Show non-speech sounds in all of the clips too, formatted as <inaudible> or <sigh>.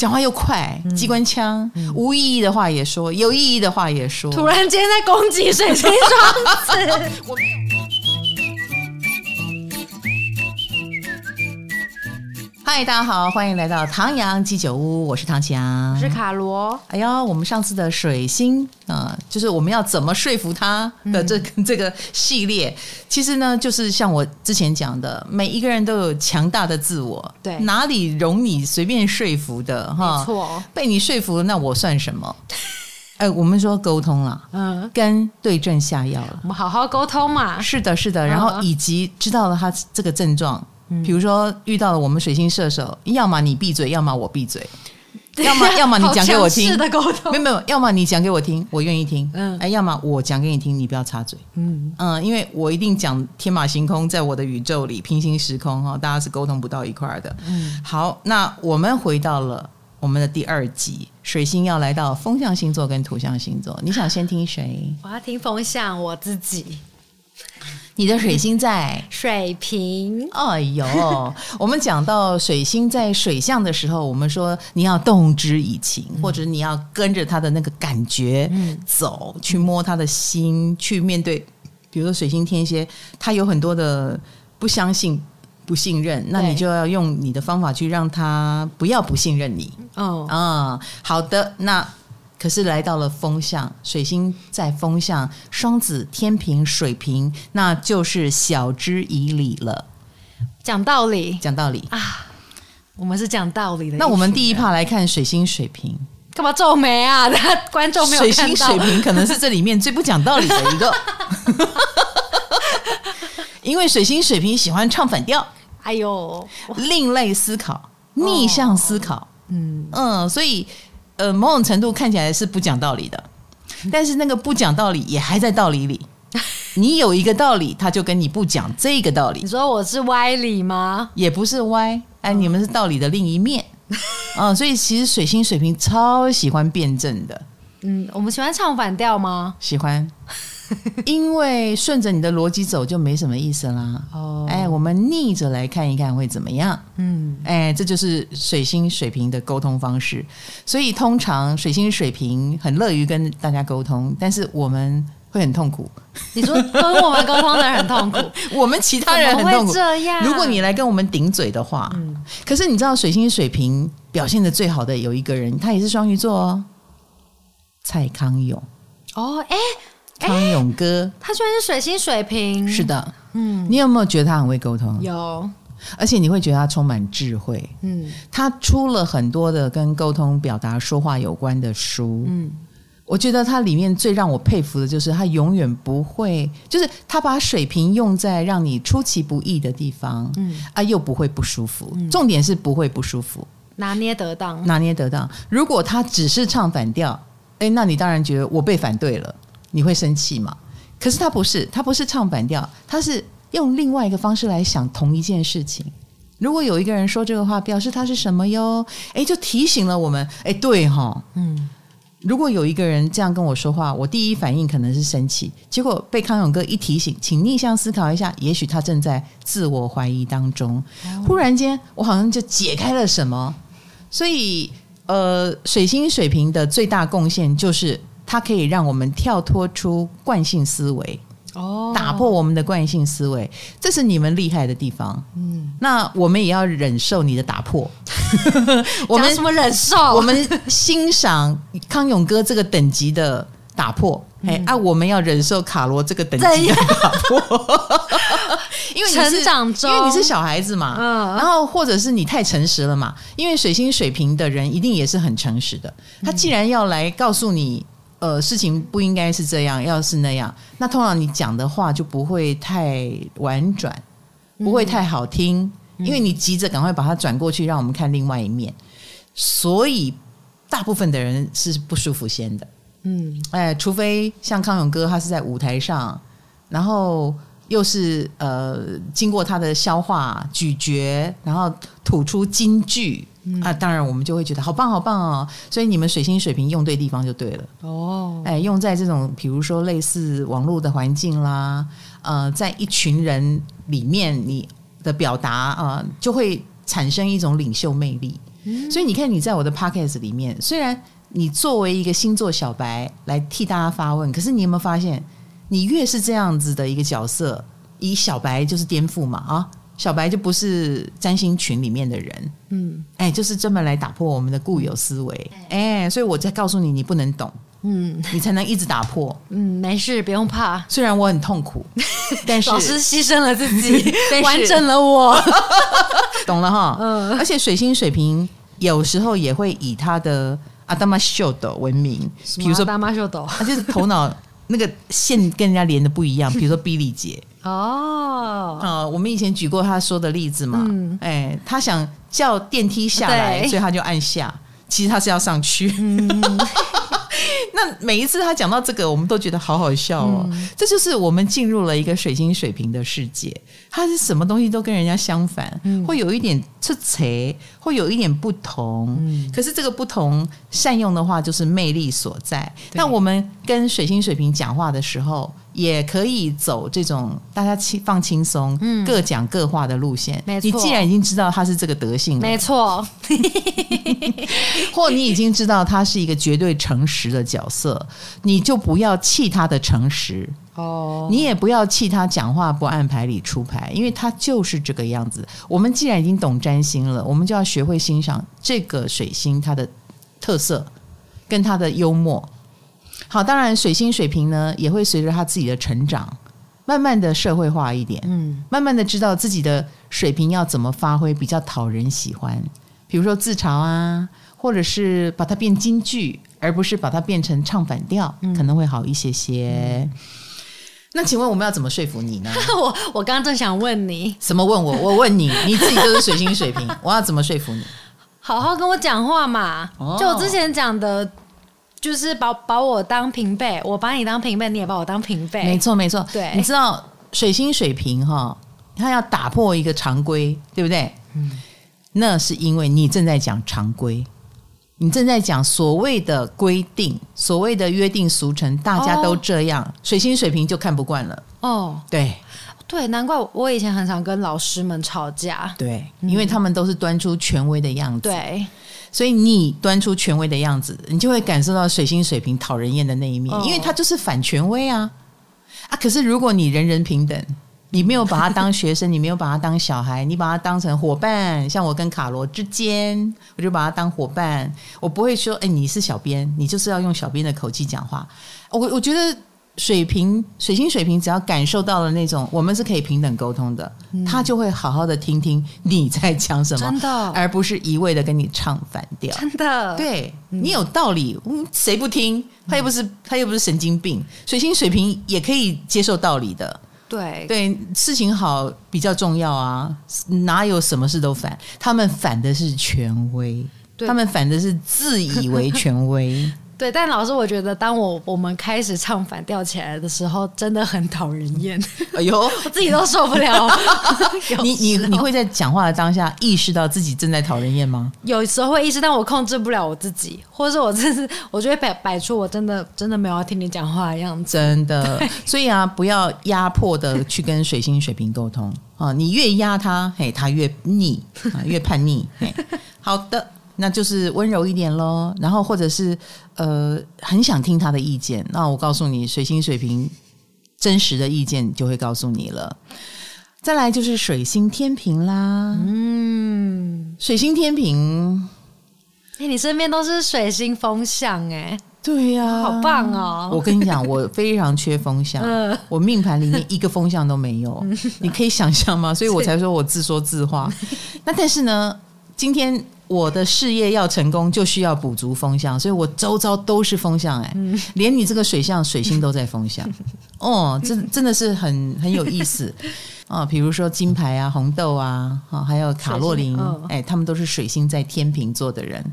讲话又快，机关枪，嗯、无意义的话也说，有意义的话也说。突然间在攻击水晶双子。<laughs> 嗨，大家好，欢迎来到唐阳鸡酒屋，我是唐綺阳，我是卡罗。哎呀，我们上次的水星啊、呃，就是我们要怎么说服他的这、嗯、<laughs> 这个系列，其实呢，就是像我之前讲的，每一个人都有强大的自我，对，哪里容你随便说服的哈？没错，被你说服了，那我算什么？<laughs> 哎，我们说沟通了，嗯，跟对症下药了，我们好好沟通嘛。是的，是的，然后以及知道了他这个症状。比如说遇到了我们水星射手，要么你闭嘴，要么我闭嘴，要么 <laughs> 要么你讲给我听，的沟通，没有没有，要么你讲给我听，我愿意听，嗯，哎，要么我讲给你听，你不要插嘴，嗯。嗯，因为我一定讲天马行空，在我的宇宙里平行时空哈，大家是沟通不到一块的，嗯，好，那我们回到了我们的第二集，水星要来到风象星座跟土象星座，你想先听谁？我要听风象，我自己。你的水星在水瓶。哎呦，<laughs> 我们讲到水星在水象的时候，我们说你要动之以情，嗯、或者你要跟着他的那个感觉走，嗯、去摸他的心，去面对。比如说水星天蝎，他有很多的不相信、不信任，那你就要用你的方法去让他不要不信任你。哦，啊，好的，那。可是来到了风象，水星在风象，双子、天平、水瓶，那就是晓之以理了。讲道理，讲道理啊！我们是讲道理的。那我们第一趴来看水星水瓶，干嘛皱眉啊？<laughs> 观众没有看到。水星水瓶可能是这里面最不讲道理的一个，<laughs> 因为水星水瓶喜欢唱反调，哎呦，另类思考，逆向思考，哦、嗯嗯，所以。呃，某种程度看起来是不讲道理的，但是那个不讲道理也还在道理里。<laughs> 你有一个道理，他就跟你不讲这个道理。你说我是歪理吗？也不是歪，哎，你们是道理的另一面。嗯，<laughs> 所以其实水星水平超喜欢辩证的。嗯，我们喜欢唱反调吗？喜欢。<laughs> 因为顺着你的逻辑走就没什么意思啦。哦，哎，我们逆着来看一看会怎么样？嗯，哎，这就是水星水平的沟通方式。所以通常水星水平很乐于跟大家沟通，但是我们会很痛苦。你说跟我们沟通的人很痛苦，<laughs> 我们其他人很痛苦。这样，如果你来跟我们顶嘴的话，嗯，可是你知道水星水平表现的最好的有一个人，他也是双鱼座哦，蔡康永。哦，哎。康永哥，他居然是水星水瓶，是的，嗯，你有没有觉得他很会沟通？有，而且你会觉得他充满智慧，嗯，他出了很多的跟沟通、表达、说话有关的书，嗯，我觉得他里面最让我佩服的就是他永远不会，就是他把水平用在让你出其不意的地方，嗯。啊，又不会不舒服，嗯，重点是不会不舒服，拿捏得当，拿捏得当。如果他只是唱反调，哎，那你当然觉得我被反对了。你会生气吗？可是他不是，他不是唱反调，他是用另外一个方式来想同一件事情。如果有一个人说这个话，表示他是什么哟？诶，就提醒了我们。诶，对哈，嗯。如果有一个人这样跟我说话，我第一反应可能是生气，结果被康永哥一提醒，请逆向思考一下，也许他正在自我怀疑当中。忽然间，我好像就解开了什么。所以，呃，水星水瓶的最大贡献就是。它可以让我们跳脱出惯性思维，哦，打破我们的惯性思维，这是你们厉害的地方。嗯，那我们也要忍受你的打破。<laughs> 我们什么忍受？<laughs> 我们欣赏康永哥这个等级的打破。哎、嗯，啊，我们要忍受卡罗这个等级的打破。<laughs> 因为你是成长中，因为你是小孩子嘛。嗯，然后或者是你太诚实了嘛。因为水星水瓶的人一定也是很诚实的。他既然要来告诉你。呃，事情不应该是这样，要是那样，那通常你讲的话就不会太婉转，不会太好听，嗯、因为你急着赶快把它转过去，让我们看另外一面，所以大部分的人是不舒服先的。嗯，哎，除非像康永哥，他是在舞台上，然后又是呃经过他的消化咀嚼，然后吐出金句。嗯、啊，当然我们就会觉得好棒好棒哦，所以你们水星水平用对地方就对了。哦。哎，用在这种比如说类似网络的环境啦，呃，在一群人里面，你的表达啊、呃，就会产生一种领袖魅力。嗯、所以你看，你在我的 podcast 里面，虽然你作为一个星座小白来替大家发问，可是你有没有发现，你越是这样子的一个角色，以小白就是颠覆嘛啊，小白就不是占星群里面的人，嗯，哎，就是专门来打破我们的固有思维，哎，所以我在告诉你，你不能懂。嗯，你才能一直打破。嗯，没事，不用怕。虽然我很痛苦，<laughs> 但是老师牺牲了自己，<laughs> 完整了我。<laughs> 懂了哈。嗯，而且水星水瓶有时候也会以他的阿达玛秀斗闻名，比如说阿达玛秀斗，他就是头脑那个线跟人家连的不一样。比如说比利姐哦，啊，我们以前举过他说的例子嘛。嗯，哎，他想叫电梯下来，所以他就按下，其实他是要上去。嗯。<laughs> 那每一次他讲到这个，我们都觉得好好笑哦。嗯、这就是我们进入了一个水星水平的世界，他是什么东西都跟人家相反，嗯、会有一点出彩，会有一点不同。嗯、可是这个不同善用的话，就是魅力所在。那我们跟水星水平讲话的时候，也可以走这种大家轻放轻松，嗯、各讲各话的路线。没错，你既然已经知道他是这个德性了，没错，<laughs> 或你已经知道他是一个绝对诚实的角色，你就不要气他的诚实哦，你也不要气他讲话不按牌理出牌，因为他就是这个样子。我们既然已经懂占星了，我们就要学会欣赏这个水星它的特色跟它的幽默。好，当然水星水平呢也会随着他自己的成长，慢慢的社会化一点，嗯，慢慢的知道自己的水平要怎么发挥比较讨人喜欢，比如说自嘲啊，或者是把它变京剧，而不是把它变成唱反调，嗯、可能会好一些些。嗯、那请问我们要怎么说服你呢？<laughs> 我我刚刚正想问你，什么问我？我问你，你自己就是水星水平，我要怎么说服你？好好跟我讲话嘛，哦、就我之前讲的。就是把把我当平辈，我把你当平辈，你也把我当平辈。没错，没错。对，你知道水星水平哈，他要打破一个常规，对不对？嗯，那是因为你正在讲常规，你正在讲所谓的规定，所谓的约定俗成，大家都这样。哦、水星水平就看不惯了。哦，对对，难怪我以前很常跟老师们吵架。对，因为他们都是端出权威的样子。对。所以你端出权威的样子，你就会感受到水星水平讨人厌的那一面，因为他就是反权威啊啊！可是如果你人人平等，你没有把他当学生，你没有把他当小孩，你把他当成伙伴，像我跟卡罗之间，我就把他当伙伴，我不会说，哎，你是小编，你就是要用小编的口气讲话。我我觉得。水平、水星、水平，只要感受到了那种，我们是可以平等沟通的，嗯、他就会好好的听听你在讲什么，真的，而不是一味的跟你唱反调。真的，对、嗯、你有道理，谁不听？他又不是他又不是神经病。水星、水平也可以接受道理的，对对，事情好比较重要啊，哪有什么事都反？他们反的是权威，他们反的是自以为权威。<laughs> 对，但老师，我觉得当我我们开始唱反调起来的时候，真的很讨人厌。哎呦，<laughs> 我自己都受不了。<laughs> 你你 <laughs> 你会在讲话的当下意识到自己正在讨人厌吗？有时候会意识，但我控制不了我自己，或者是我真是，我就会摆摆出我真的真的没有要听你讲话的样子。真的，所以啊，不要压迫的去跟水星水平沟通啊，你越压他，嘿，他越逆啊，越叛逆。嘿，好的。那就是温柔一点喽，然后或者是呃很想听他的意见，那我告诉你，水星水瓶真实的意见就会告诉你了。再来就是水星天平啦，嗯，水星天平，哎，你身边都是水星风向哎，对呀、啊，好棒哦！我跟你讲，我非常缺风象，呃、<laughs> 我命盘里面一个风向都没有，你可以想象吗？所以我才说我自说自话。<laughs> 那但是呢，今天。我的事业要成功，就需要补足风向，所以我周遭都是风象哎，嗯、连你这个水象水星都在风向，<laughs> 哦，真真的是很很有意思啊、<laughs> 哦。比如说金牌啊、红豆啊，还有卡洛琳，哦、哎，他们都是水星在天秤座的人。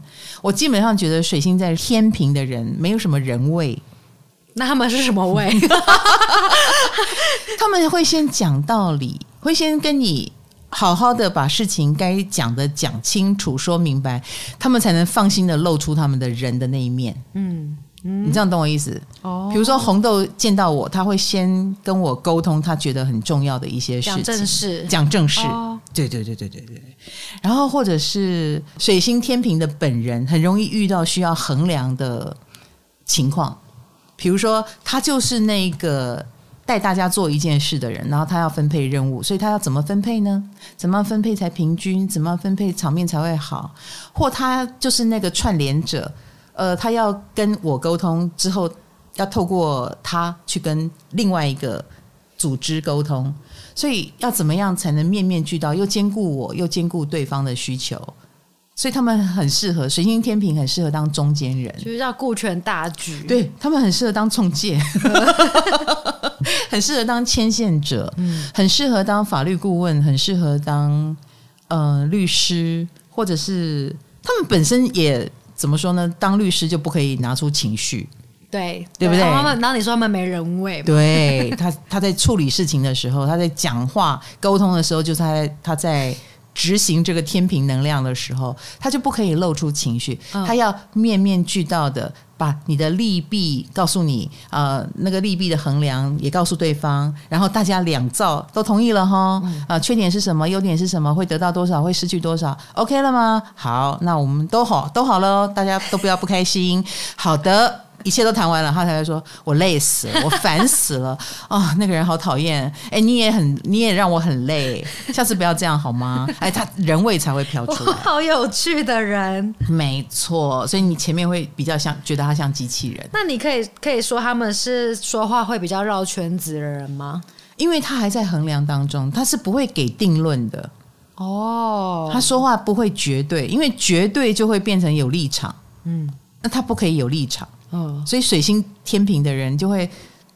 我基本上觉得水星在天平的人没有什么人味，那他们是什么味？<laughs> 他们会先讲道理，会先跟你。好好的把事情该讲的讲清楚、说明白，他们才能放心的露出他们的人的那一面。嗯，你这样懂我意思？哦，比如说红豆见到我，他会先跟我沟通，他觉得很重要的一些事情，讲正事，讲正事。哦，对对对对对对。然后或者是水星天平的本人，很容易遇到需要衡量的情况，比如说他就是那个带大家做一件事的人，然后他要分配任务，所以他要怎么分配呢？怎么分配才平均？怎么分配场面才会好？或他就是那个串联者。呃，他要跟我沟通之后，要透过他去跟另外一个组织沟通，所以要怎么样才能面面俱到，又兼顾我又兼顾对方的需求？所以他们很适合水星天平，很适合当中间人，就是要顾全大局。对，他们很适合当中介，<laughs> 很适合当牵线者，嗯很适合当法律顾问，很适合当呃律师，或者是他们本身也。怎么说呢？当律师就不可以拿出情绪，对对不对？他们，然后你说他们没人味，对他他在处理事情的时候，他在讲话沟通的时候，就是他在他在执行这个天平能量的时候，他就不可以露出情绪，嗯、他要面面俱到的。把你的利弊告诉你，呃，那个利弊的衡量也告诉对方，然后大家两造都同意了哈，啊、缺点是什么，优点是什么，会得到多少，会失去多少，OK 了吗？好，那我们都好，都好了，大家都不要不开心，好的。一切都谈完了，他才会说：“我累死了，我烦死了啊、<laughs> 哦！那个人好讨厌。哎，你也很，你也让我很累。下次不要这样好吗？<laughs> 哎，他人味才会飘出来。好有趣的人，没错。所以你前面会比较像，觉得他像机器人。那你可以可以说他们是说话会比较绕圈子的人吗？因为他还在衡量当中，他是不会给定论的。哦，他说话不会绝对，因为绝对就会变成有立场。嗯，那他不可以有立场。”哦，所以水星天平的人就会，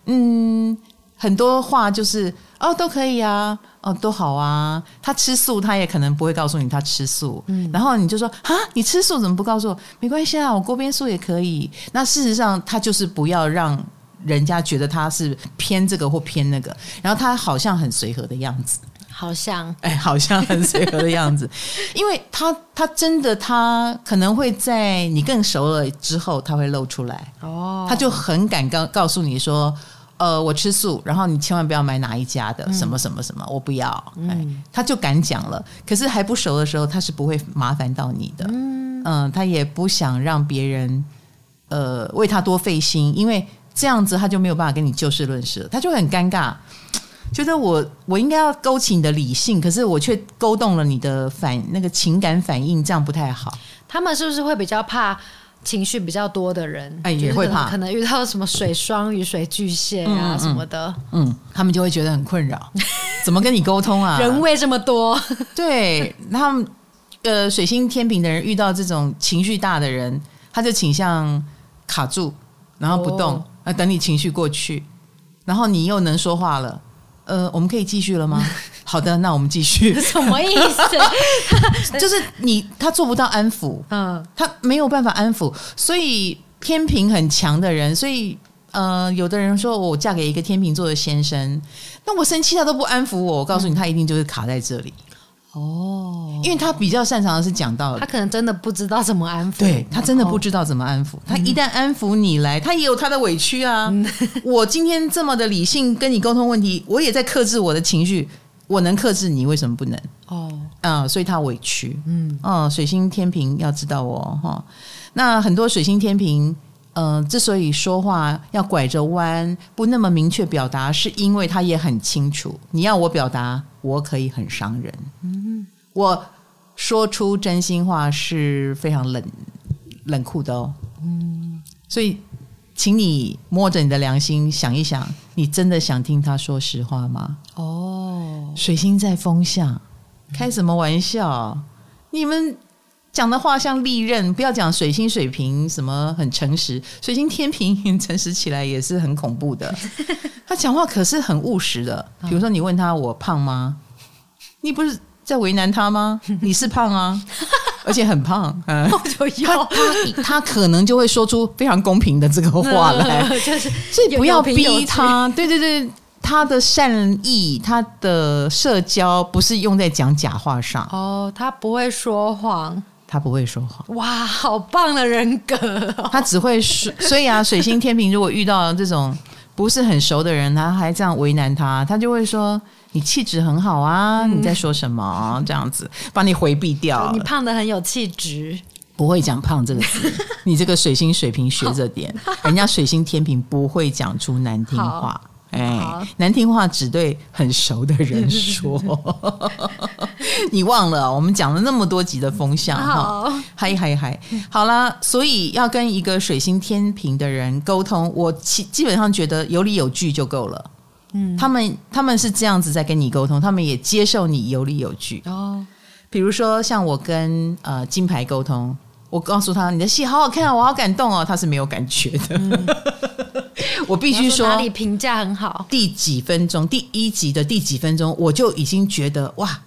嗯，很多话就是哦都可以啊，哦都好啊。他吃素，他也可能不会告诉你他吃素。嗯，然后你就说啊，你吃素怎么不告诉我？没关系啊，我锅边素也可以。那事实上，他就是不要让人家觉得他是偏这个或偏那个，然后他好像很随和的样子。好像。哎，好像很随和的样子，<laughs> 因为他他真的他可能会在你更熟了之后，他会露出来。哦，他就很敢告告诉你说，呃，我吃素，然后你千万不要买哪一家的，什么什么什么，我不要，哎、嗯，他就敢讲了。可是还不熟的时候，他是不会麻烦到你的，嗯，嗯，他也不想让别人呃为他多费心，因为这样子他就没有办法跟你就事论事了，他就很尴尬。觉得我我应该要勾起你的理性，可是我却勾动了你的反那个情感反应，这样不太好。他们是不是会比较怕情绪比较多的人？哎，也会怕，可能遇到什么水双鱼、水巨蟹啊什么的，嗯，嗯，他们就会觉得很困扰，<laughs> 怎么跟你沟通啊？人味这么多，<laughs> 对，他们呃，水星天平的人遇到这种情绪大的人，他就倾向卡住，然后不动，啊、哦，等你情绪过去，然后你又能说话了。呃，我们可以继续了吗？<laughs> 好的，那我们继续。<laughs> 什么意思？<laughs> 就是你他做不到安抚，嗯，他没有办法安抚，所以天平很强的人，所以呃，有的人说我嫁给一个天秤座的先生，那我生气他都不安抚我，我告诉你，他一定就是卡在这里。哦，因为他比较擅长的是讲道理，他可能真的不知道怎么安抚，对，他真的不知道怎么安抚。他一旦安抚你来，他也有他的委屈啊。嗯、<laughs> 我今天这么的理性跟你沟通问题，我也在克制我的情绪，我能克制你，为什么不能？哦，啊，所以他委屈。嗯，哦，水星天平要知道哦，哈，那很多水星天秤。嗯、呃，之所以说话要拐着弯，不那么明确表达，是因为他也很清楚，你要我表达，我可以很伤人。嗯，我说出真心话是非常冷冷酷的哦。嗯，所以，请你摸着你的良心想一想，你真的想听他说实话吗？哦，水星在风向，开什么玩笑？嗯、你们。讲的话像利刃，不要讲水星水平什么很诚实，水星天平 <laughs> 诚实起来也是很恐怖的。<laughs> 他讲话可是很务实的，比如说你问他我胖吗？你不是在为难他吗？你是胖啊，<laughs> 而且很胖。嗯，他他他可能就会说出非常公平的这个话来，就是所以不要逼他。对对对，他的善意，他的社交不是用在讲假话上。哦，他不会说谎。他不会说谎。哇，好棒的人格哦！<laughs> 他只会说，所以啊，水星天平如果遇到这种不是很熟的人，他还这样为难他，他就会说：“你气质很好啊，你在说什么？”这样子把你回避掉。你胖的很有气质，不会讲胖这个字。<laughs> 你这个水星水平学着点，人家水星天平不会讲出难听话。哎，好难听话只对很熟的人说。你忘了，我们讲了那么多集的风向哈，嗨嗨嗨，好啦，所以要跟一个水星天平的人沟通，我基基本上觉得有理有据就够了。嗯，他们他们是这样子在跟你沟通，他们也接受你有理有据哦。比如说像我跟呃金牌沟通，我告诉他你的戏好好看，我好感动哦，他是没有感觉的。嗯 <laughs> 我必须说，哪里评价很好？第几分钟，第一集的第几分钟，我就已经觉得哇，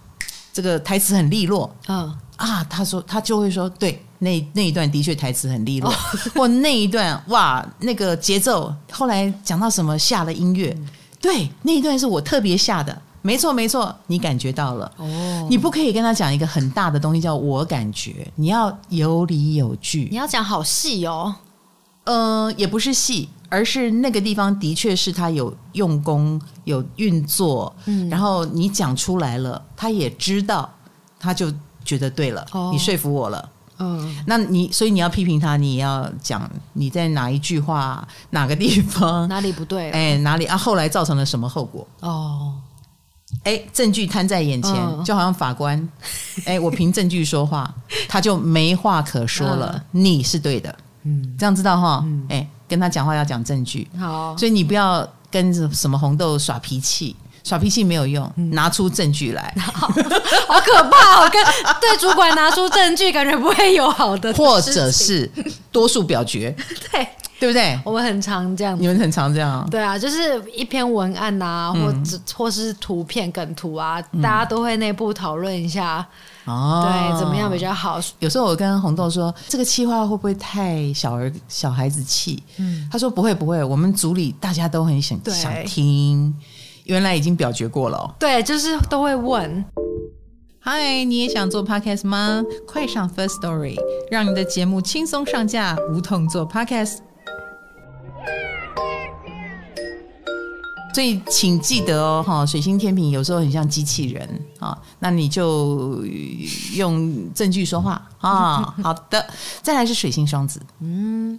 这个台词很利落。嗯啊，他说他就会说，对，那那一段的确台词很利落，哦、<laughs> 或那一段哇，那个节奏，后来讲到什么下了音乐，嗯、对，那一段是我特别下的，没错没错，你感觉到了哦。你不可以跟他讲一个很大的东西，叫我感觉，你要有理有据，你要讲好细哦。嗯、呃，也不是细。而是那个地方的确是他有用功有运作，嗯，然后你讲出来了，他也知道，他就觉得对了，哦、你说服我了，嗯，那你所以你要批评他，你也要讲你在哪一句话哪个地方？<laughs> 哪里不对，哎，哪里？啊？后来造成了什么后果？哦，哎，证据摊在眼前，嗯、就好像法官，哎，我凭证据说话，他就没话可说了，嗯、你是对的，嗯，这样知道哈，嗯，哎。跟他讲话要讲证据，好，所以你不要跟什么红豆耍脾气，耍脾气没有用，拿出证据来，<laughs> 好，好可怕哦！跟对主管拿出证据，感觉不会有好的，或者是多数表决，<laughs> 对。对不对？我们很常这样，你们很常这样。对啊，就是一篇文案啊，或者或是图片梗图啊，大家都会内部讨论一下。哦，对，怎么样比较好？有时候我跟红豆说，这个企划会不会太小儿小孩子气？嗯，他说不会不会，我们组里大家都很想想听。原来已经表决过了。对，就是都会问。嗨，你也想做 podcast 吗？快上 First Story，让你的节目轻松上架，无痛做 podcast。所以，请记得哦，哈，水星天平有时候很像机器人啊，那你就用证据说话啊。好的，再来是水星双子，嗯，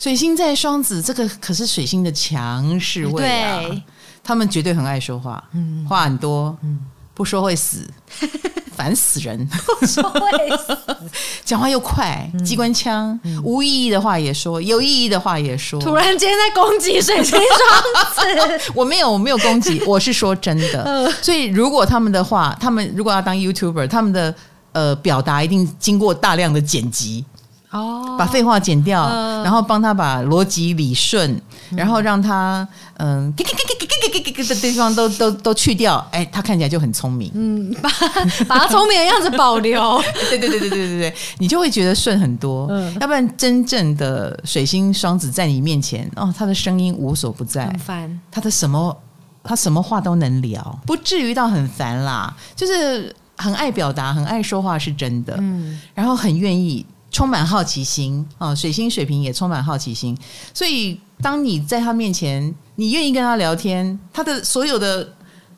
水星在双子，这个可是水星的强势位啊，他们绝对很爱说话，嗯，话很多，嗯，不说会死。烦死人！<laughs> 讲话又快，机关枪，嗯、无意义的话也说，有意义的话也说。突然间在攻击水晶双子，<laughs> 我没有，我没有攻击，我是说真的。所以如果他们的话，他们如果要当 YouTuber，他们的呃表达一定经过大量的剪辑。哦，把废话剪掉，呃、然后帮他把逻辑理顺，嗯、然后让他嗯，给给给给给给给给的地方都都都去掉，哎，他看起来就很聪明。嗯，把把他聪明的样子保留。对对对对对对对，你就会觉得顺很多。嗯，要不然真正的水星双子在你面前，哦，他的声音无所不在，很烦。他的什么，他什么话都能聊，不至于到很烦啦，就是很爱表达，很爱说话是真的。嗯，然后很愿意。充满好奇心啊，水星水平也充满好奇心，所以当你在他面前，你愿意跟他聊天，他的所有的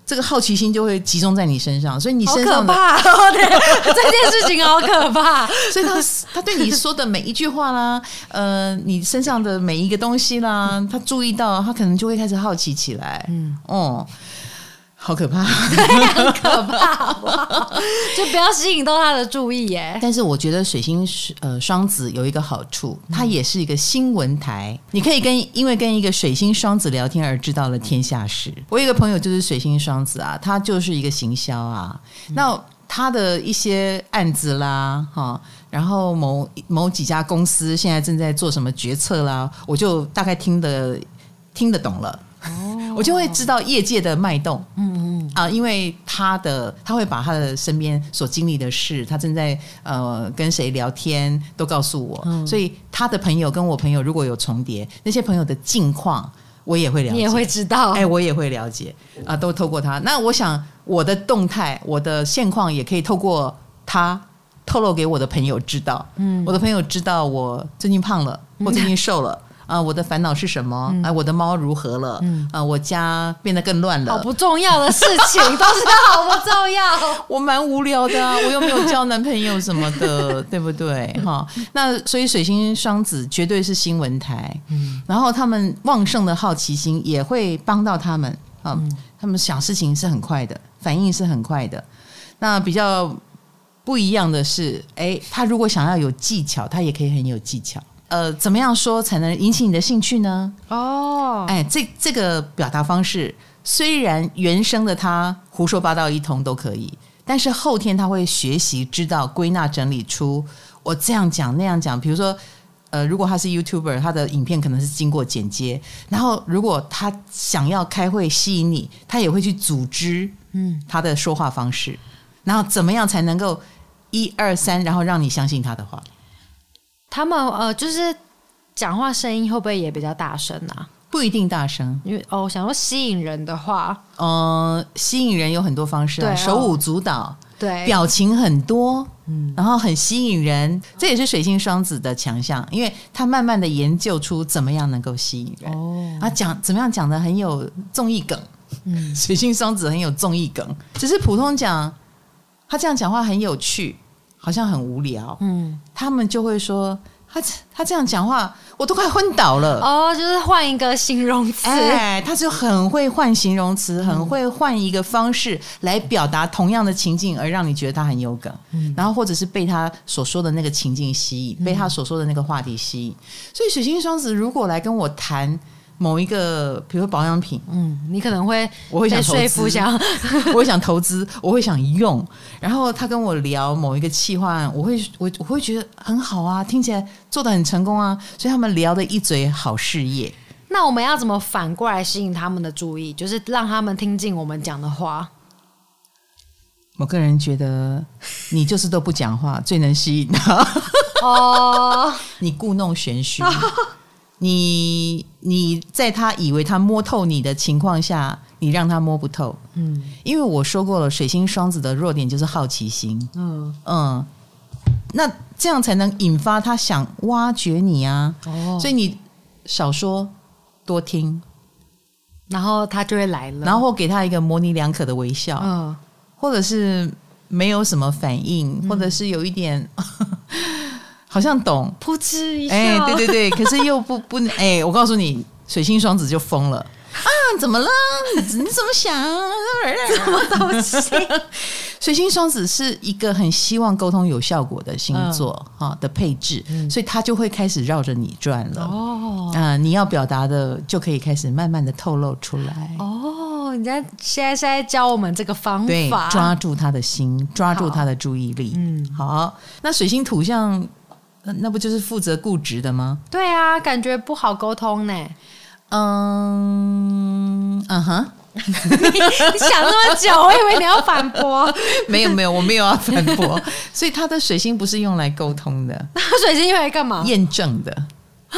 这个好奇心就会集中在你身上，所以你身上的好可怕，对，<laughs> 这件事情好可怕，<laughs> 所以他他对你说的每一句话啦，呃，你身上的每一个东西啦，他注意到，他可能就会开始好奇起来，嗯，哦。好可怕，对，很可怕，就不要吸引到他的注意耶。但是我觉得水星呃双子有一个好处，它也是一个新闻台，嗯、你可以跟因为跟一个水星双子聊天而知道了天下事。我有一个朋友就是水星双子啊，他就是一个行销啊，嗯、那他的一些案子啦，哈，然后某某几家公司现在正在做什么决策啦，我就大概听得听得懂了。哦，我就会知道业界的脉动，嗯嗯啊，因为他的他会把他的身边所经历的事，他正在呃跟谁聊天都告诉我，嗯、所以他的朋友跟我朋友如果有重叠，那些朋友的近况我也会了解，你也会知道，哎，我也会了解。啊，都透过他。那我想我的动态，我的现况也可以透过他透露给我的朋友知道。嗯，我的朋友知道我最近胖了，我最近瘦了。嗯啊，我的烦恼是什么？嗯、啊，我的猫如何了？嗯、啊，我家变得更乱了。好不重要的事情都是好不重要。<laughs> 我蛮无聊的啊，我又没有交男朋友什么的，<laughs> 对不对？哈，那所以水星双子绝对是新闻台。嗯，然后他们旺盛的好奇心也会帮到他们啊。嗯、他们想事情是很快的，反应是很快的。那比较不一样的是，哎，他如果想要有技巧，他也可以很有技巧。呃，怎么样说才能引起你的兴趣呢？哦，哎，这这个表达方式，虽然原生的他胡说八道一通都可以，但是后天他会学习知道归纳整理出我这样讲那样讲。比如说，呃，如果他是 YouTuber，他的影片可能是经过剪接，然后如果他想要开会吸引你，他也会去组织嗯他的说话方式，然后怎么样才能够一二三，然后让你相信他的话。他们呃，就是讲话声音会不会也比较大声啊？不一定大声，因为哦，想说吸引人的话，呃，吸引人有很多方式啊，对手舞足蹈，对，表情很多，嗯，然后很吸引人，这也是水星双子的强项，因为他慢慢的研究出怎么样能够吸引人。哦，啊，讲怎么样讲的很有综艺梗，嗯，<laughs> 水星双子很有综艺梗，只是普通讲，他这样讲话很有趣。好像很无聊，嗯，他们就会说他他这样讲话，我都快昏倒了。哦，就是换一个形容词，哎，他就很会换形容词，很会换一个方式来表达同样的情境，而让你觉得他很有梗。嗯，然后或者是被他所说的那个情境吸引，被他所说的那个话题吸引。所以水星双子如果来跟我谈。某一个，比如说保养品，嗯，你可能会，我会想说服，想，<laughs> 我会想投资，我会想用。然后他跟我聊某一个企划，我会，我我会觉得很好啊，听起来做的很成功啊，所以他们聊的一嘴好事业。那我们要怎么反过来吸引他们的注意，就是让他们听进我们讲的话？我个人觉得，你就是都不讲话，最能吸引他。哦，<laughs> 你故弄玄虚。<laughs> 你你在他以为他摸透你的情况下，你让他摸不透。嗯，因为我说过了，水星双子的弱点就是好奇心。嗯嗯，那这样才能引发他想挖掘你啊。哦，所以你少说多听，然后他就会来了。然后给他一个模棱两可的微笑。嗯，或者是没有什么反应，或者是有一点。好像懂，噗嗤一下，哎，对对对，<laughs> 可是又不不，哎，我告诉你，水星双子就疯了啊！怎么了？你怎么想？<laughs> 什么东西？<laughs> 水星双子是一个很希望沟通有效果的星座哈、嗯、的配置，嗯、所以他就会开始绕着你转了哦。啊，你要表达的就可以开始慢慢的透露出来哦。你在现在是在教我们这个方法，抓住他的心，抓住他的注意力。嗯，好，那水星土象。那不就是负责固执的吗？对啊，感觉不好沟通呢。嗯嗯哼，<laughs> 你想那么久，我以为你要反驳。<laughs> 没有没有，我没有要反驳。所以他的水星不是用来沟通的，他 <laughs> 水星用来干嘛？验证的啊。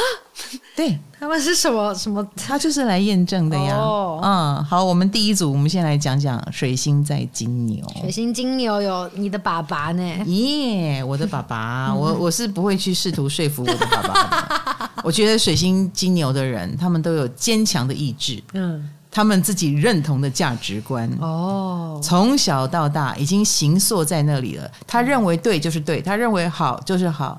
对，他们是什么什么？他就是来验证的呀。哦，嗯，好，我们第一组，我们先来讲讲水星在金牛。水星金牛有你的爸爸呢？耶，yeah, 我的爸爸，<laughs> 我我是不会去试图说服我的爸爸的。<laughs> 我觉得水星金牛的人，他们都有坚强的意志，嗯，他们自己认同的价值观，哦，从小到大已经形塑在那里了。他认为对就是对，他认为好就是好。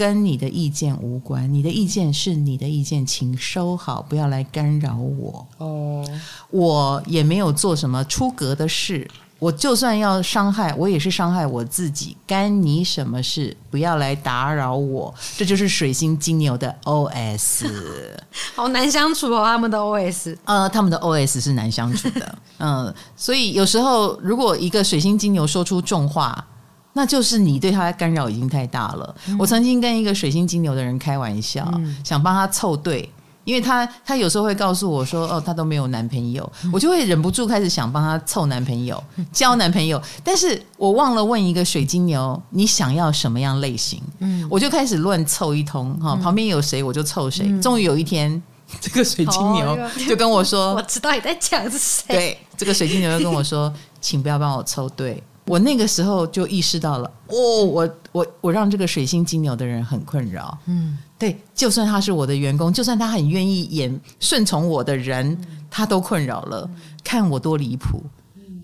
跟你的意见无关，你的意见是你的意见，请收好，不要来干扰我。哦，我也没有做什么出格的事，我就算要伤害，我也是伤害我自己，干你什么事？不要来打扰我。这就是水星金牛的 OS，<laughs> 好难相处哦，他们的 OS，呃，他们的 OS 是难相处的，嗯，所以有时候如果一个水星金牛说出重话。那就是你对他的干扰已经太大了。嗯、我曾经跟一个水星金牛的人开玩笑，嗯、想帮他凑对，因为他他有时候会告诉我说：“哦，他都没有男朋友。嗯”我就会忍不住开始想帮他凑男朋友、交男朋友。但是我忘了问一个水晶牛：“你想要什么样类型？”嗯，我就开始乱凑一通哈，旁边有谁我就凑谁。终于有一天，<laughs> 这个水晶牛就跟我说：“我知道你在讲是谁。”对，这个水晶牛就跟我说：“请不要帮我凑对。”我那个时候就意识到了，哦，我我我让这个水星金牛的人很困扰。嗯，对，就算他是我的员工，就算他很愿意演顺从我的人，他都困扰了。看我多离谱！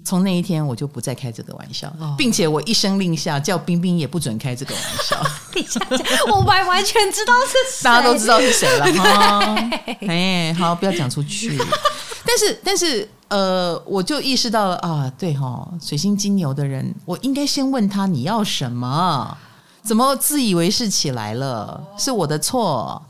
从那一天我就不再开这个玩笑，并且我一声令下，叫冰冰也不准开这个玩笑。<laughs> 我完完全知道是谁，大家都知道是谁了哈。哎，好，不要讲出去。但是，但是。呃，我就意识到了啊，对哈、哦，水星金牛的人，我应该先问他你要什么？怎么自以为是起来了？是我的错，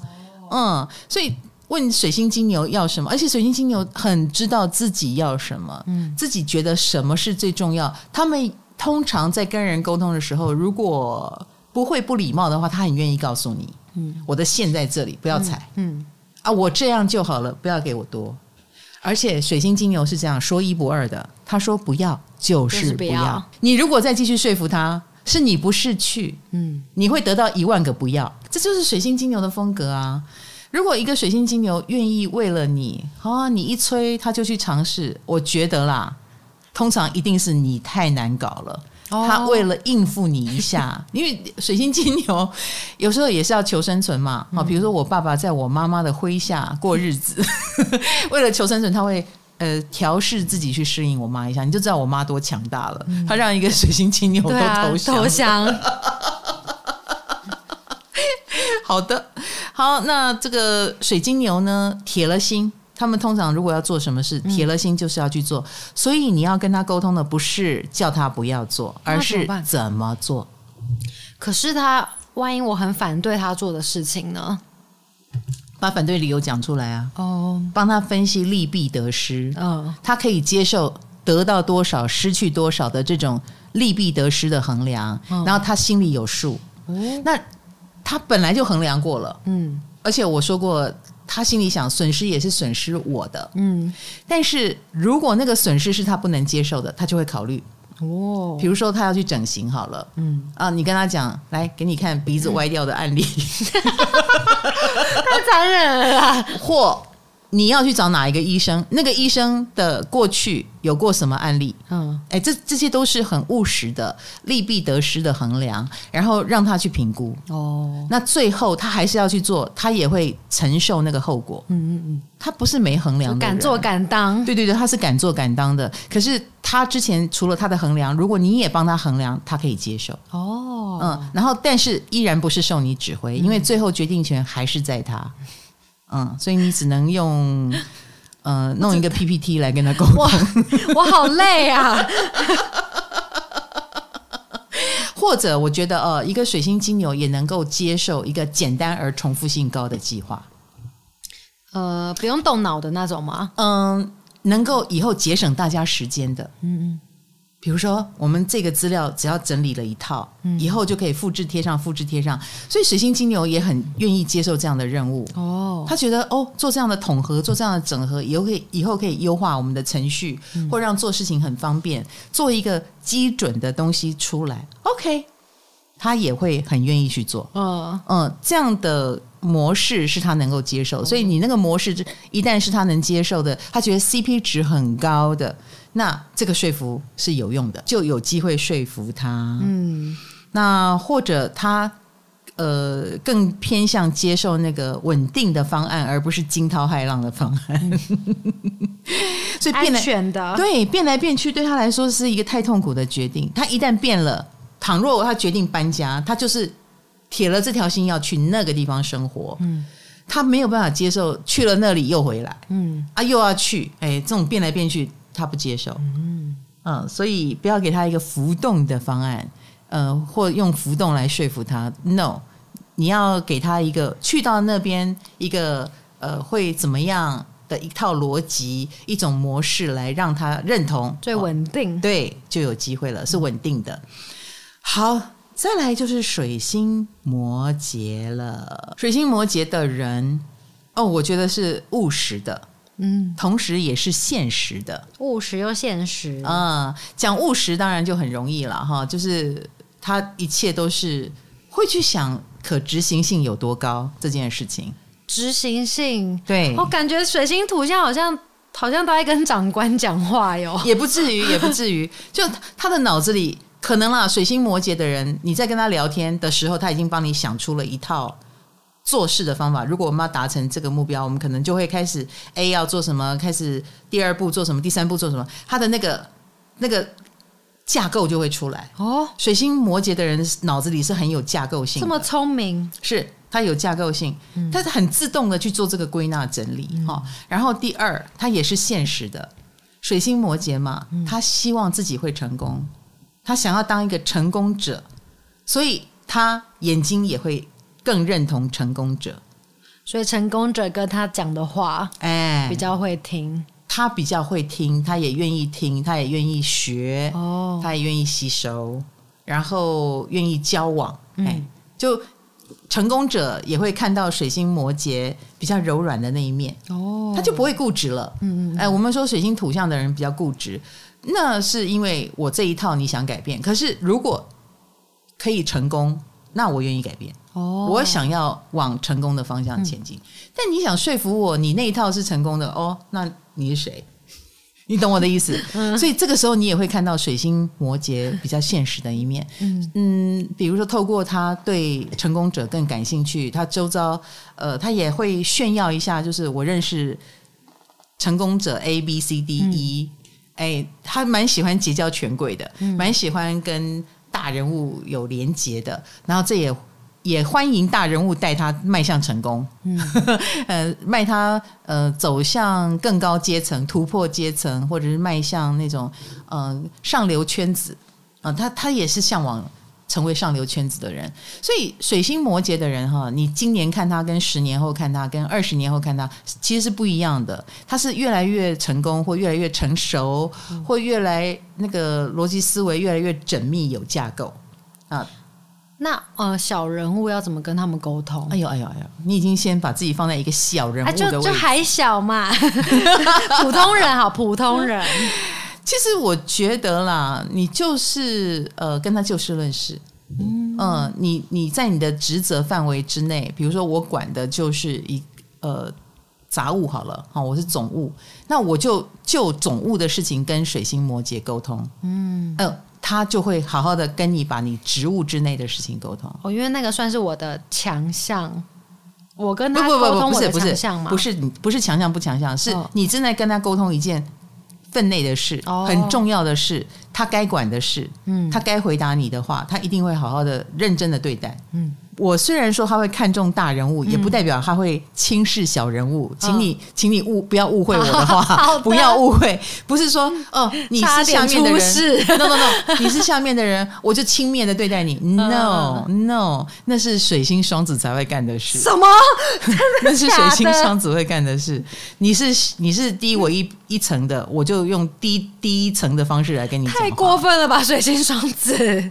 嗯，所以问水星金牛要什么？而且水星金牛很知道自己要什么，嗯，自己觉得什么是最重要。他们通常在跟人沟通的时候，如果不会不礼貌的话，他很愿意告诉你，嗯，我的线在这里，不要踩，嗯，嗯啊，我这样就好了，不要给我多。而且水星金牛是这样说一不二的，他说不要就是不要。不要你如果再继续说服他，是你不是去，嗯，你会得到一万个不要。这就是水星金牛的风格啊。如果一个水星金牛愿意为了你，啊，你一催他就去尝试，我觉得啦，通常一定是你太难搞了。他为了应付你一下，<laughs> 因为水星金牛有时候也是要求生存嘛。啊，比如说我爸爸在我妈妈的麾下过日子，<laughs> 为了求生存，他会呃调试自己去适应我妈一下，你就知道我妈多强大了。他让一个水星金牛 <laughs> 都投降。投降。好的，好，那这个水金牛呢，铁了心。他们通常如果要做什么事，铁了心就是要去做。嗯、所以你要跟他沟通的不是叫他不要做，而是怎么做。可是他万一我很反对他做的事情呢？把反对理由讲出来啊！哦，帮他分析利弊得失。嗯、哦，他可以接受得到多少、失去多少的这种利弊得失的衡量，哦、然后他心里有数。哦，那他本来就衡量过了。嗯，而且我说过。他心里想，损失也是损失我的，嗯，但是如果那个损失是他不能接受的，他就会考虑。哦，比如说他要去整形好了，嗯。啊，你跟他讲，来给你看鼻子歪掉的案例，嗯、<laughs> 太残忍了啦，<laughs> 或。你要去找哪一个医生？那个医生的过去有过什么案例？嗯，哎，这这些都是很务实的利弊得失的衡量，然后让他去评估。哦，那最后他还是要去做，他也会承受那个后果。嗯嗯嗯，他不是没衡量的，敢做敢当。对对对，他是敢做敢当的。可是他之前除了他的衡量，如果你也帮他衡量，他可以接受。哦，嗯，然后但是依然不是受你指挥，因为最后决定权还是在他。嗯，所以你只能用 <laughs> 呃弄一个 PPT 来跟他沟通。我好累啊！<laughs> 或者我觉得呃，一个水星金牛也能够接受一个简单而重复性高的计划。呃，不用动脑的那种吗？嗯，能够以后节省大家时间的。嗯嗯。比如说，我们这个资料只要整理了一套，嗯、以后就可以复制贴上，复制贴上。所以水星金牛也很愿意接受这样的任务。哦，他觉得哦，做这样的统合，做这样的整合，以后可以以后可以优化我们的程序，嗯、或让做事情很方便，做一个基准的东西出来。OK，他也会很愿意去做。嗯嗯，这样的模式是他能够接受。所以你那个模式，一旦是他能接受的，他觉得 CP 值很高的。那这个说服是有用的，就有机会说服他。嗯，那或者他呃更偏向接受那个稳定的方案，而不是惊涛骇浪的方案。<laughs> 所以变来安全的对变来变去对他来说是一个太痛苦的决定。他一旦变了，倘若他决定搬家，他就是铁了这条心要去那个地方生活。嗯，他没有办法接受去了那里又回来。嗯啊，又要去，哎，这种变来变去。他不接受，嗯嗯，所以不要给他一个浮动的方案，呃，或用浮动来说服他。No，你要给他一个去到那边一个呃会怎么样的一套逻辑，一种模式来让他认同，最稳定，对，就有机会了，是稳定的。好，再来就是水星摩羯了。水星摩羯的人，哦，我觉得是务实的。嗯，同时也是现实的，务实又现实。嗯，讲务实当然就很容易了哈，就是他一切都是会去想可执行性有多高这件事情。执行性，对，我感觉水星土象好像好像都在跟长官讲话哟。也不至于，也不至于。<laughs> 就他的脑子里可能啦，水星摩羯的人，你在跟他聊天的时候，他已经帮你想出了一套做事的方法。如果我们要达成这个目标，我们可能就会开始 A 要做什么，开始第二步做什么，第三步做什么。他的那个那个。架构就会出来哦。水星摩羯的人脑子里是很有架构性，这么聪明，是他有架构性，他是很自动的去做这个归纳整理哈。然后第二，他也是现实的，水星摩羯嘛，他希望自己会成功，他想要当一个成功者，所以他眼睛也会更认同成功者，所以成功者跟他讲的话，哎，比较会听。他比较会听，他也愿意听，他也愿意学，哦，他也愿意吸收，然后愿意交往。哎、嗯，就成功者也会看到水星摩羯比较柔软的那一面。哦，他就不会固执了。嗯嗯。哎，我们说水星土象的人比较固执，那是因为我这一套你想改变。可是如果可以成功，那我愿意改变。哦，我想要往成功的方向前进。嗯、但你想说服我，你那一套是成功的哦，那。你是谁？<laughs> 你懂我的意思。嗯，所以这个时候你也会看到水星摩羯比较现实的一面。嗯嗯，比如说透过他对成功者更感兴趣，他周遭呃，他也会炫耀一下，就是我认识成功者 A B C D E。哎，他蛮喜欢结交权贵的，蛮喜欢跟大人物有连结的。然后这也。也欢迎大人物带他迈向成功，嗯，<laughs> 呃，迈他呃走向更高阶层、突破阶层，或者是迈向那种呃上流圈子啊、呃，他他也是向往成为上流圈子的人。所以水星摩羯的人哈，你今年看他，跟十年后看他，跟二十年后看他，其实是不一样的。他是越来越成功，或越来越成熟，或越来那个逻辑思维越来越缜密、有架构啊。呃那呃，小人物要怎么跟他们沟通？哎呦哎呦哎呦！你已经先把自己放在一个小人物的位置，啊、就就还小嘛，<laughs> 普通人好，普通人。其实我觉得啦，你就是呃，跟他就事论事。嗯、呃，你你在你的职责范围之内，比如说我管的就是一呃杂物好了，好，我是总务，那我就就总务的事情跟水星摩羯沟通。嗯，呃他就会好好的跟你把你职务之内的事情沟通。哦，因为那个算是我的强项，我跟他沟通我的强项嘛，不是你不是强项不强项，是你正在跟他沟通一件分内的事，哦、很重要的事，他该管的事，嗯，他该回答你的话，他一定会好好的认真的对待，嗯。我虽然说他会看重大人物，嗯、也不代表他会轻视小人物。请你，哦、请你误不要误会我的话，<laughs> 哦、不要误会，不是说哦，你是下面的人，no no no，你是下面的人，我就轻蔑的对待你，<laughs> no no，那是水星双子才会干的事。什么？那是水星双子会干的事。你是你是低我一一层的，我就用低低一层的方式来跟你讲。太过分了吧，水星双子。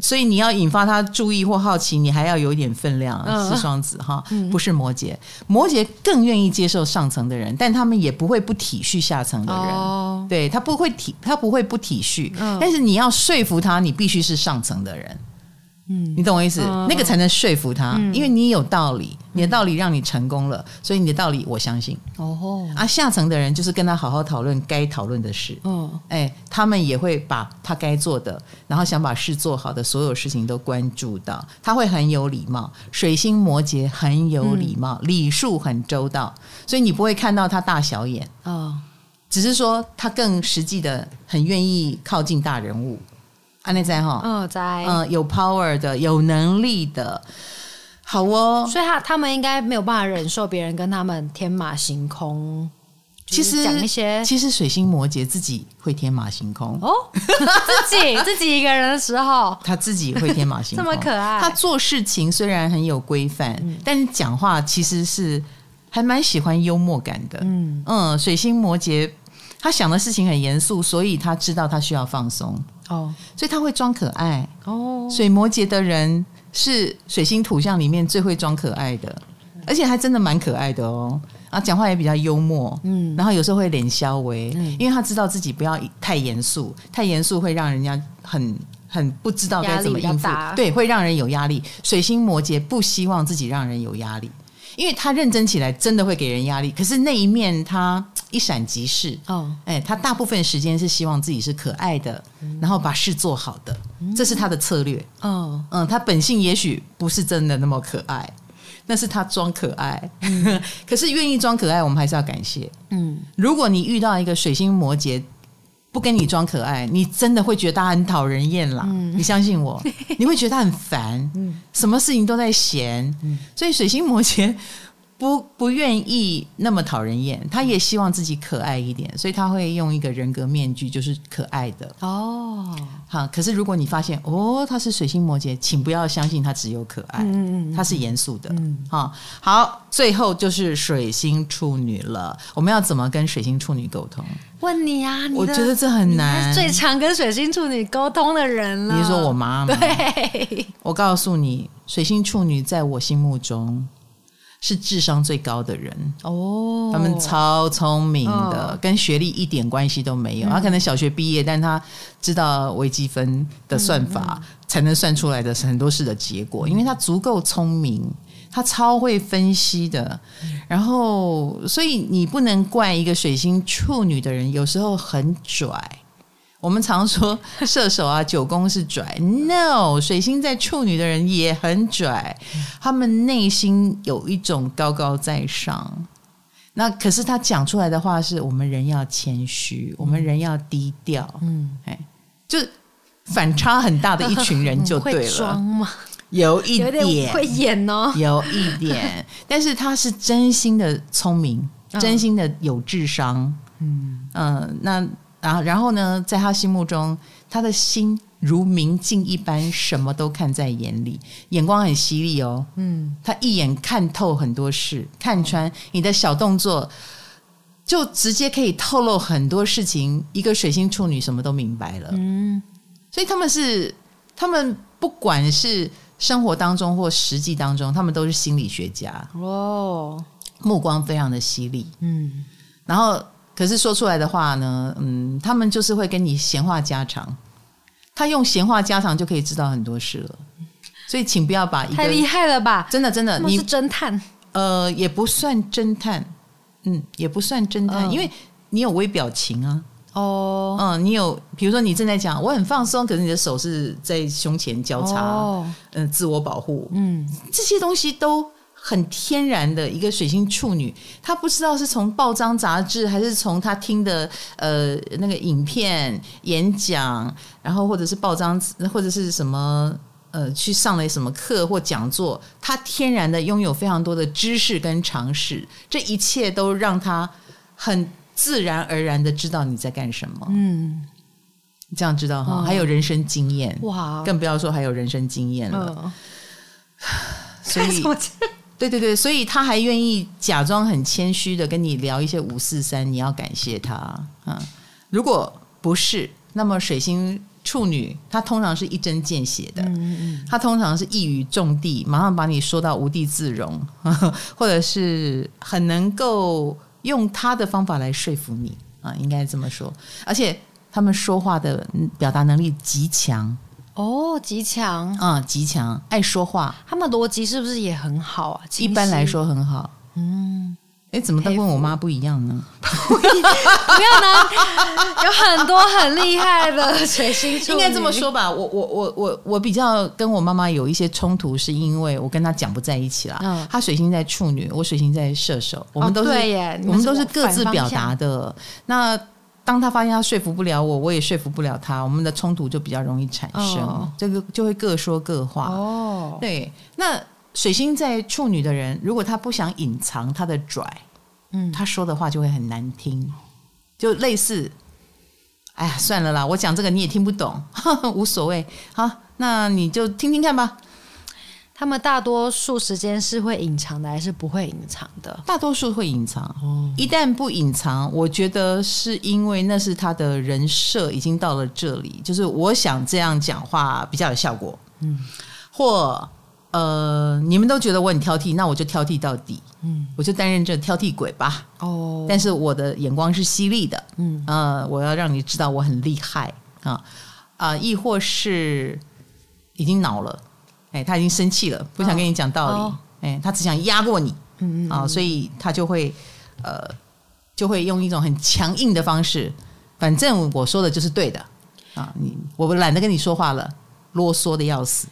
所以你要引发他注意或好奇，你还要有一点分量。是双子哈，不是摩羯。摩羯更愿意接受上层的人，但他们也不会不体恤下层的人。哦，对，他不会体，他不会不体恤。但是你要说服他，你必须是上层的人。嗯，你懂我意思？那个才能说服他，因为你有道理，你的道理让你成功了，所以你的道理我相信。哦，啊，下层的人就是跟他好好讨论该讨论的事。嗯，哎，他们也会把他该做的，然后想把事做好的所有事情都关注到，他会很有礼貌。水星摩羯很有礼貌，礼数很周到，所以你不会看到他大小眼。哦，只是说他更实际的，很愿意靠近大人物。安内在哈，嗯，在，嗯，有 power 的，有能力的，好哦。所以他他们应该没有办法忍受别人跟他们天马行空。其实讲一些，其实水星摩羯自己会天马行空哦，<laughs> 自己自己一个人的时候，他自己会天马行空，这么可爱。他做事情虽然很有规范，嗯、但是讲话其实是还蛮喜欢幽默感的。嗯嗯，水星摩羯他想的事情很严肃，所以他知道他需要放松。哦，所以他会装可爱哦。水摩羯的人是水星土象里面最会装可爱的，而且还真的蛮可爱的哦。啊，讲话也比较幽默，嗯，然后有时候会脸消微，嗯，因为他知道自己不要太严肃，太严肃会让人家很很不知道该怎么应付，对，会让人有压力。水星摩羯不希望自己让人有压力，因为他认真起来真的会给人压力。可是那一面他一闪即逝。哦，哎，他大部分时间是希望自己是可爱的，嗯、然后把事做好的，嗯、这是他的策略。哦，嗯，他本性也许不是真的那么可爱，那是他装可爱。嗯、<laughs> 可是愿意装可爱，我们还是要感谢。嗯，如果你遇到一个水星摩羯，不跟你装可爱，你真的会觉得他很讨人厌啦。嗯、你相信我，<laughs> 你会觉得他很烦，嗯、什么事情都在嫌。嗯、所以水星摩羯不不愿意那么讨人厌，他也希望自己可爱一点，所以他会用一个人格面具，就是可爱的。哦，好。可是如果你发现哦，他是水星摩羯，请不要相信他只有可爱，嗯嗯，他是严肃的。嗯，好，好，最后就是水星处女了，我们要怎么跟水星处女沟通？问你啊，你我觉得这很难。最常跟水星处女沟通的人了，你是说我妈妈？对，我告诉你，水星处女在我心目中是智商最高的人哦。他们超聪明的，哦、跟学历一点关系都没有。嗯、他可能小学毕业，但他知道微积分的算法，嗯嗯、才能算出来的很多事的结果，因为他足够聪明。他超会分析的，然后所以你不能怪一个水星处女的人，有时候很拽。我们常说射手啊，九宫是拽，no，水星在处女的人也很拽，他们内心有一种高高在上。那可是他讲出来的话是我们人要谦虚，我们人要低调，嗯，哎，就反差很大的一群人就对了。有一点，点会演哦，有一点，但是他是真心的聪明，嗯、真心的有智商，嗯。嗯、呃，那然后然后呢，在他心目中，他的心如明镜一般，什么都看在眼里，眼光很犀利哦，嗯，他一眼看透很多事，看穿你的小动作，就直接可以透露很多事情。一个水星处女什么都明白了，嗯，所以他们是他们不管是。生活当中或实际当中，他们都是心理学家。哦，目光非常的犀利，嗯，然后可是说出来的话呢，嗯，他们就是会跟你闲话家常，他用闲话家常就可以知道很多事了，所以请不要把一个太厉害了吧，真的真的，你是侦探，呃，也不算侦探，嗯，也不算侦探，嗯，因为你有微表情啊。哦，嗯，你有，比如说你正在讲，我很放松，可是你的手是在胸前交叉，嗯、呃，自我保护，嗯，这些东西都很天然的。一个水星处女，她不知道是从报章杂志，还是从她听的呃那个影片、演讲，然后或者是报章或者是什么呃去上了什么课或讲座，她天然的拥有非常多的知识跟常识，这一切都让她很。自然而然的知道你在干什么，嗯，这样知道哈，哦、还有人生经验。哇，更不要说还有人生经验了。哦、<sighs> 所以，<laughs> 对对对，所以他还愿意假装很谦虚的跟你聊一些五四三，你要感谢他啊。如果不是，那么水星处女他通常是一针见血的，嗯嗯，他通常是一语中的，马上把你说到无地自容，<laughs> 或者是很能够。用他的方法来说服你啊，应该这么说。而且他们说话的表达能力极强哦，极强啊，极强，爱说话。他们逻辑是不是也很好啊？一般来说很好。嗯。哎，怎么都跟我妈不一样呢？不一样，不要呢，<laughs> 有很多很厉害的水星。应该这么说吧，我我我我我比较跟我妈妈有一些冲突，是因为我跟她讲不在一起啦。嗯，她水星在处女，我水星在射手，我们都是、哦、对耶，我们都是各自表达的。那当他发现他说服不了我，我也说服不了他，我们的冲突就比较容易产生，哦、这个就会各说各话。哦，对，那。水星在处女的人，如果他不想隐藏他的拽，嗯，他说的话就会很难听，就类似，哎呀，算了啦，我讲这个你也听不懂，呵 <laughs> 呵无所谓，好，那你就听听看吧。他们大多数时间是会隐藏的，还是不会隐藏的？大多数会隐藏，哦，一旦不隐藏，我觉得是因为那是他的人设已经到了这里，就是我想这样讲话比较有效果，嗯，或。呃，你们都觉得我很挑剔，那我就挑剔到底，嗯，我就担任这挑剔鬼吧。哦，但是我的眼光是犀利的，嗯，呃，我要让你知道我很厉害。啊啊、呃，亦或是已经恼了，哎，他已经生气了，不想跟你讲道理，哦、哎，他只想压过你，嗯嗯，啊，所以他就会呃，就会用一种很强硬的方式，反正我说的就是对的啊！你我懒得跟你说话了，啰嗦的要死，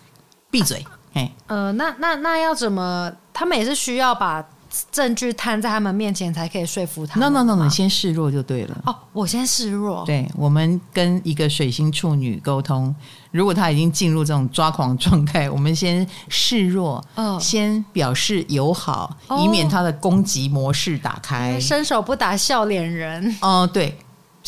闭嘴！嘿，呃，那那那要怎么？他们也是需要把。证据摊在他们面前才可以说服他。No No No，你先示弱就对了。哦，我先示弱。对，我们跟一个水星处女沟通，如果他已经进入这种抓狂状态，<laughs> 我们先示弱，嗯，先表示友好，以免他的攻击模式打开。伸手不打笑脸人。哦，对，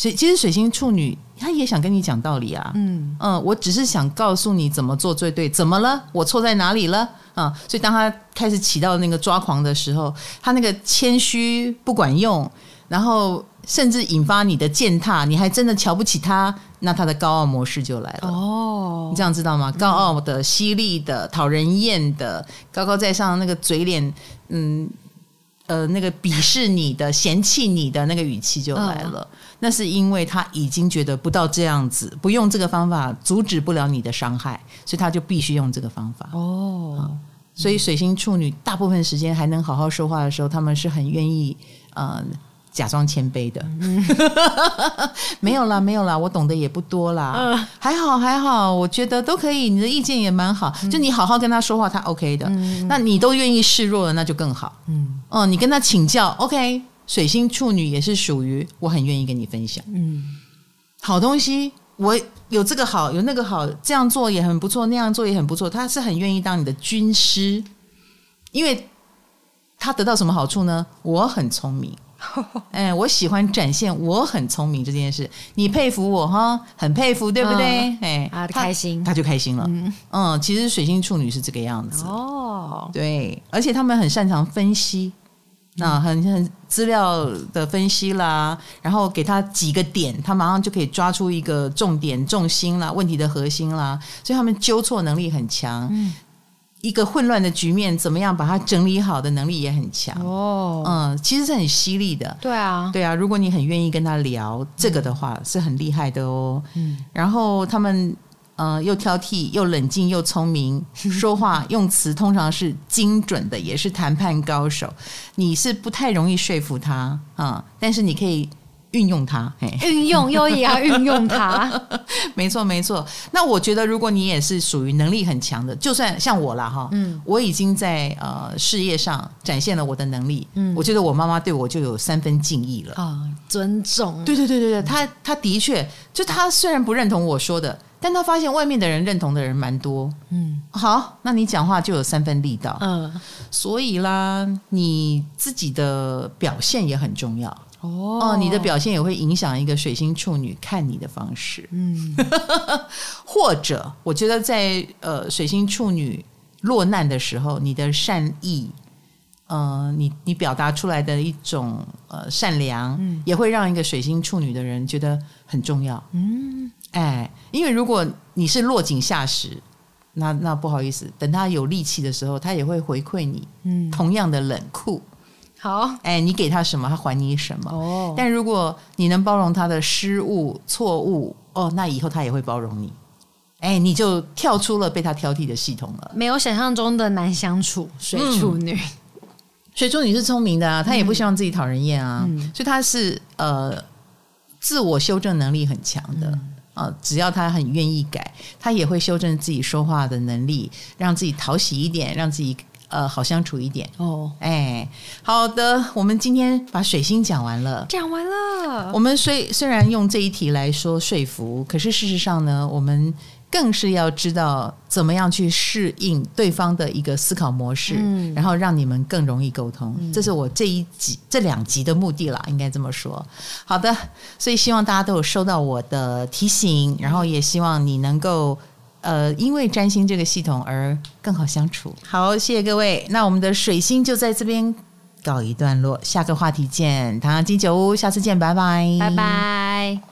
所以其实水星处女她也想跟你讲道理啊。嗯嗯，我只是想告诉你怎么做最对。怎么了？我错在哪里了？啊，所以当他开始起到那个抓狂的时候，他那个谦虚不管用，然后甚至引发你的践踏，你还真的瞧不起他，那他的高傲模式就来了。哦，你这样知道吗？高傲的、犀利的、讨人厌的、高高在上那个嘴脸，嗯呃，那个鄙视你的、嫌弃你的那个语气就来了。嗯、那是因为他已经觉得不到这样子，不用这个方法阻止不了你的伤害，所以他就必须用这个方法。哦。嗯所以水星处女大部分时间还能好好说话的时候，他们是很愿意呃假装谦卑的。嗯、<laughs> 没有啦，没有啦，我懂得也不多啦。嗯、还好还好，我觉得都可以。你的意见也蛮好，就你好好跟他说话，他 OK 的。嗯、那你都愿意示弱了，那就更好。嗯，哦，你跟他请教，OK。水星处女也是属于我很愿意跟你分享。嗯，好东西。我有这个好，有那个好，这样做也很不错，那样做也很不错。他是很愿意当你的军师，因为他得到什么好处呢？我很聪明，<laughs> 哎，我喜欢展现我很聪明这件事。你佩服我哈，很佩服，对不对？嗯、哎，啊，开心，他就开心了。嗯，嗯，其实水星处女是这个样子哦，对，而且他们很擅长分析。那很很资料的分析啦，然后给他几个点，他马上就可以抓出一个重点、重心啦，问题的核心啦，所以他们纠错能力很强。嗯，一个混乱的局面，怎么样把它整理好的能力也很强。哦，嗯，其实是很犀利的。对啊，对啊，如果你很愿意跟他聊这个的话，是很厉害的哦。嗯，然后他们。嗯、呃，又挑剔，又冷静，又聪明，<laughs> 说话用词通常是精准的，也是谈判高手。你是不太容易说服他啊、嗯，但是你可以运用它，运用又也要运用它，<laughs> 没错没错。那我觉得，如果你也是属于能力很强的，就算像我啦哈，嗯，我已经在呃事业上展现了我的能力，嗯，我觉得我妈妈对我就有三分敬意了。啊，尊重。对对对对对，他他的确，就他虽然不认同我说的。但他发现外面的人认同的人蛮多，嗯，好，那你讲话就有三分力道，嗯，所以啦，你自己的表现也很重要哦，哦，你的表现也会影响一个水星处女看你的方式，嗯，<laughs> 或者我觉得在呃水星处女落难的时候，你的善意，呃，你你表达出来的一种呃善良，嗯，也会让一个水星处女的人觉得很重要，嗯。哎，因为如果你是落井下石，那那不好意思，等他有力气的时候，他也会回馈你，嗯，同样的冷酷。好，哎，你给他什么，他还你什么。哦，但如果你能包容他的失误、错误，哦，那以后他也会包容你。哎，你就跳出了被他挑剔的系统了。没有想象中的难相处，水处女。嗯，水处女是聪明的啊，她也不希望自己讨人厌啊，嗯，所以她是呃，自我修正能力很强的。嗯呃，只要他很愿意改，他也会修正自己说话的能力，让自己讨喜一点，让自己呃好相处一点。哦，哎，好的，我们今天把水星讲完了，讲完了。我们虽虽然用这一题来说说服，可是事实上呢，我们。更是要知道怎么样去适应对方的一个思考模式，嗯，然后让你们更容易沟通。嗯，这是我这一集这两集的目的啦，应该这么说。好的，所以希望大家都有收到我的提醒，然后也希望你能够呃，因为占星这个系统而更好相处。好，谢谢各位。那我们的水星就在这边告一段落，下个话题见。唐阳金酒屋，下次见，拜拜，拜拜。